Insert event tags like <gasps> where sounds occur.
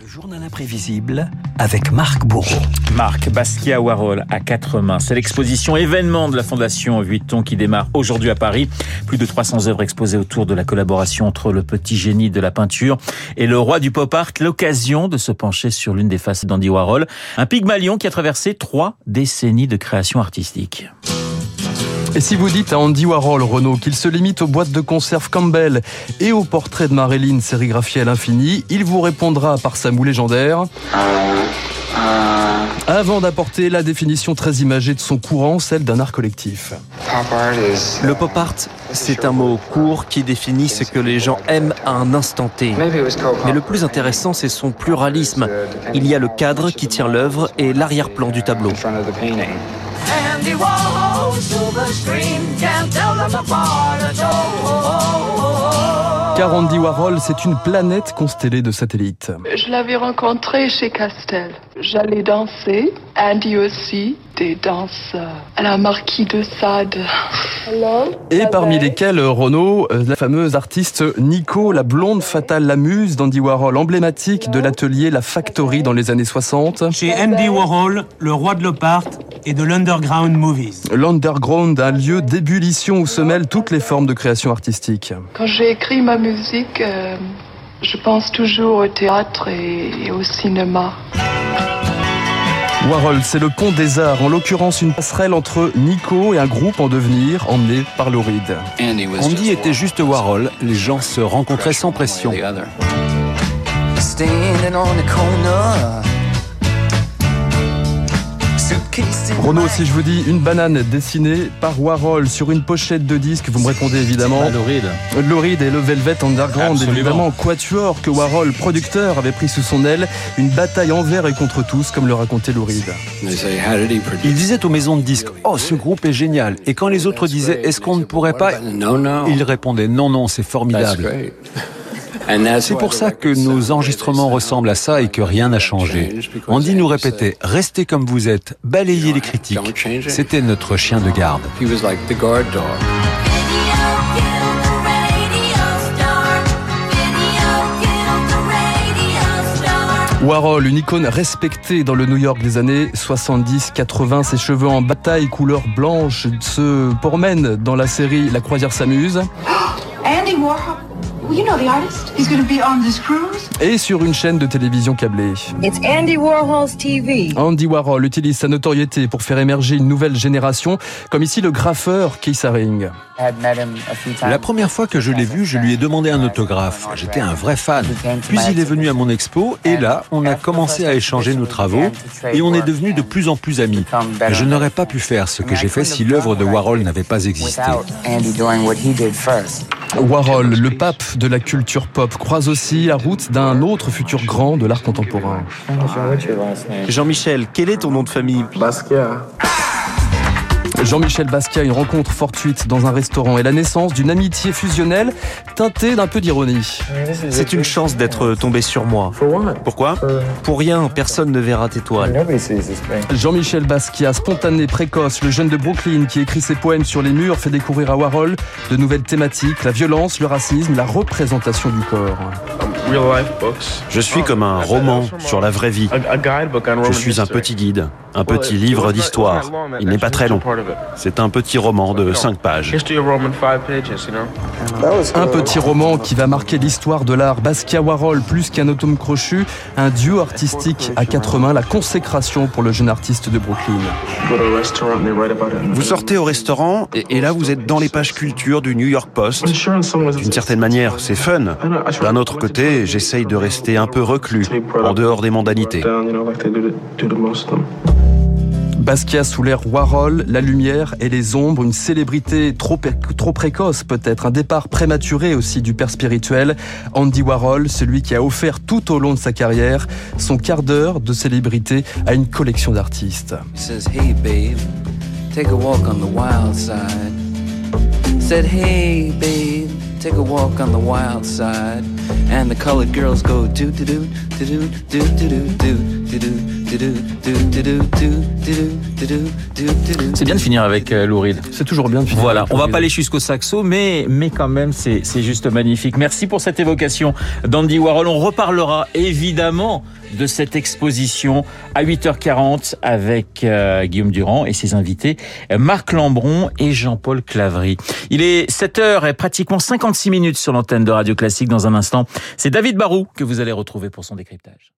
Le journal imprévisible avec Marc Bourreau. Marc Basquiat Warhol à quatre mains. C'est l'exposition événement de la Fondation Vuitton qui démarre aujourd'hui à Paris. Plus de 300 œuvres exposées autour de la collaboration entre le petit génie de la peinture et le roi du pop art. L'occasion de se pencher sur l'une des faces d'Andy Warhol. Un pygmalion qui a traversé trois décennies de création artistique. Et si vous dites à Andy Warhol, Renault, qu'il se limite aux boîtes de conserve Campbell et au portrait de Marilyn sérigraphié à l'infini, il vous répondra par sa moue légendaire. Avant d'apporter la définition très imagée de son courant, celle d'un art collectif. Le pop art, c'est un mot court qui définit ce que les gens aiment à un instant T. Mais le plus intéressant, c'est son pluralisme. Il y a le cadre qui tient l'œuvre et l'arrière-plan du tableau. Andy Warhol, silver screen, can't tell them apart at all. Car Andy Warhol, c'est une planète constellée de satellites. Je l'avais rencontré chez Castel. J'allais danser. Andy aussi, des danseurs. À la marquis de Sade. Et parmi lesquels, Renaud, euh, la fameuse artiste Nico, la blonde fatale, la muse d'Andy Warhol, emblématique de l'atelier La Factory dans les années 60. Chez Andy Warhol, le roi de l'op art et de l'underground movies. L'underground, un lieu d'ébullition où se mêlent toutes les formes de création artistique. Quand j'ai écrit ma musique, euh, je pense toujours au théâtre et, et au cinéma. Warhol, c'est le pont des arts, en l'occurrence une passerelle entre Nico et un groupe en devenir emmené par Lauride. Andy était juste Warhol, les gens se rencontraient sans pression. Renaud, si je vous dis une banane dessinée par Warhol sur une pochette de disque, vous me répondez évidemment. Lauride. Lauride et le Velvet Underground, Absolument. évidemment, Quatuor que Warhol, producteur, avait pris sous son aile, une bataille envers et contre tous, comme le racontait Lauride. Il disait aux maisons de disques Oh, ce groupe est génial. Et quand les autres disaient Est-ce qu'on ne pourrait pas Il répondait Non, non, c'est formidable. C'est pour ça que nos enregistrements ressemblent à ça et que rien n'a changé. Andy nous répétait Restez comme vous êtes, balayez les critiques. C'était notre chien de garde. Warhol, une icône respectée dans le New York des années 70-80, ses cheveux en bataille couleur blanche se promènent dans la série La croisière s'amuse. <gasps> Andy Warhol. Well, you know the artist. He's going to be on this cruise? Et sur une chaîne de télévision câblée. It's Andy Warhol's TV. Andy Warhol utilise sa notoriété pour faire émerger une nouvelle génération, comme ici le graffeur Keith Haring. La première fois que je l'ai vu, je lui ai demandé un autographe. J'étais un vrai fan. Puis il est venu à mon expo et là, on a commencé à échanger nos travaux et on est devenus de plus en plus amis. Je n'aurais pas pu faire ce que j'ai fait si l'œuvre de Warhol n'avait pas existé. Warhol, le pape de la culture pop, croise aussi la route d'un autre futur grand de l'art contemporain. Jean-Michel, quel est ton nom de famille? Jean-Michel Basquiat, une rencontre fortuite dans un restaurant et la naissance d'une amitié fusionnelle teintée d'un peu d'ironie. C'est une chance d'être tombé sur moi. Pourquoi? Pour rien, personne ne verra tes toiles. Jean-Michel Basquiat, spontané, précoce, le jeune de Brooklyn qui écrit ses poèmes sur les murs, fait découvrir à Warhol de nouvelles thématiques, la violence, le racisme, la représentation du corps. Je suis comme un roman sur la vraie vie. Je suis un petit guide, un petit livre d'histoire. Il n'est pas très long. C'est un petit roman de 5 pages. Un petit roman qui va marquer l'histoire de l'art. Basquiat Warhol, plus qu'un atome crochu, un duo artistique à quatre mains, la consécration pour le jeune artiste de Brooklyn. Vous sortez au restaurant et, et là vous êtes dans les pages culture du New York Post. D'une certaine manière, c'est fun. D'un autre côté, j'essaye de rester un peu reclus, en dehors des mondanités. Basquiat sous l'air Warhol, la lumière et les ombres, une célébrité trop, trop précoce peut-être, un départ prématuré aussi du père spirituel. Andy Warhol, celui qui a offert tout au long de sa carrière son quart d'heure de célébrité à une collection d'artistes. Said, Hey, babe, take a walk on the wild side. And the colored girls go do do do do do do do do C'est bien de finir avec euh, Louride. C'est toujours bien de finir. Voilà, on va pas aller jusqu'au saxo, mais mais quand même c'est c'est juste magnifique. Merci pour cette évocation d'Andy Warhol. On reparlera évidemment de cette exposition à 8h40 avec euh, Guillaume Durand et ses invités Marc Lambron et Jean-Paul Clavry. Il est 7h et pratiquement 56 minutes sur l'antenne de Radio Classique dans un instant. C'est David Barou que vous allez retrouver pour son décryptage.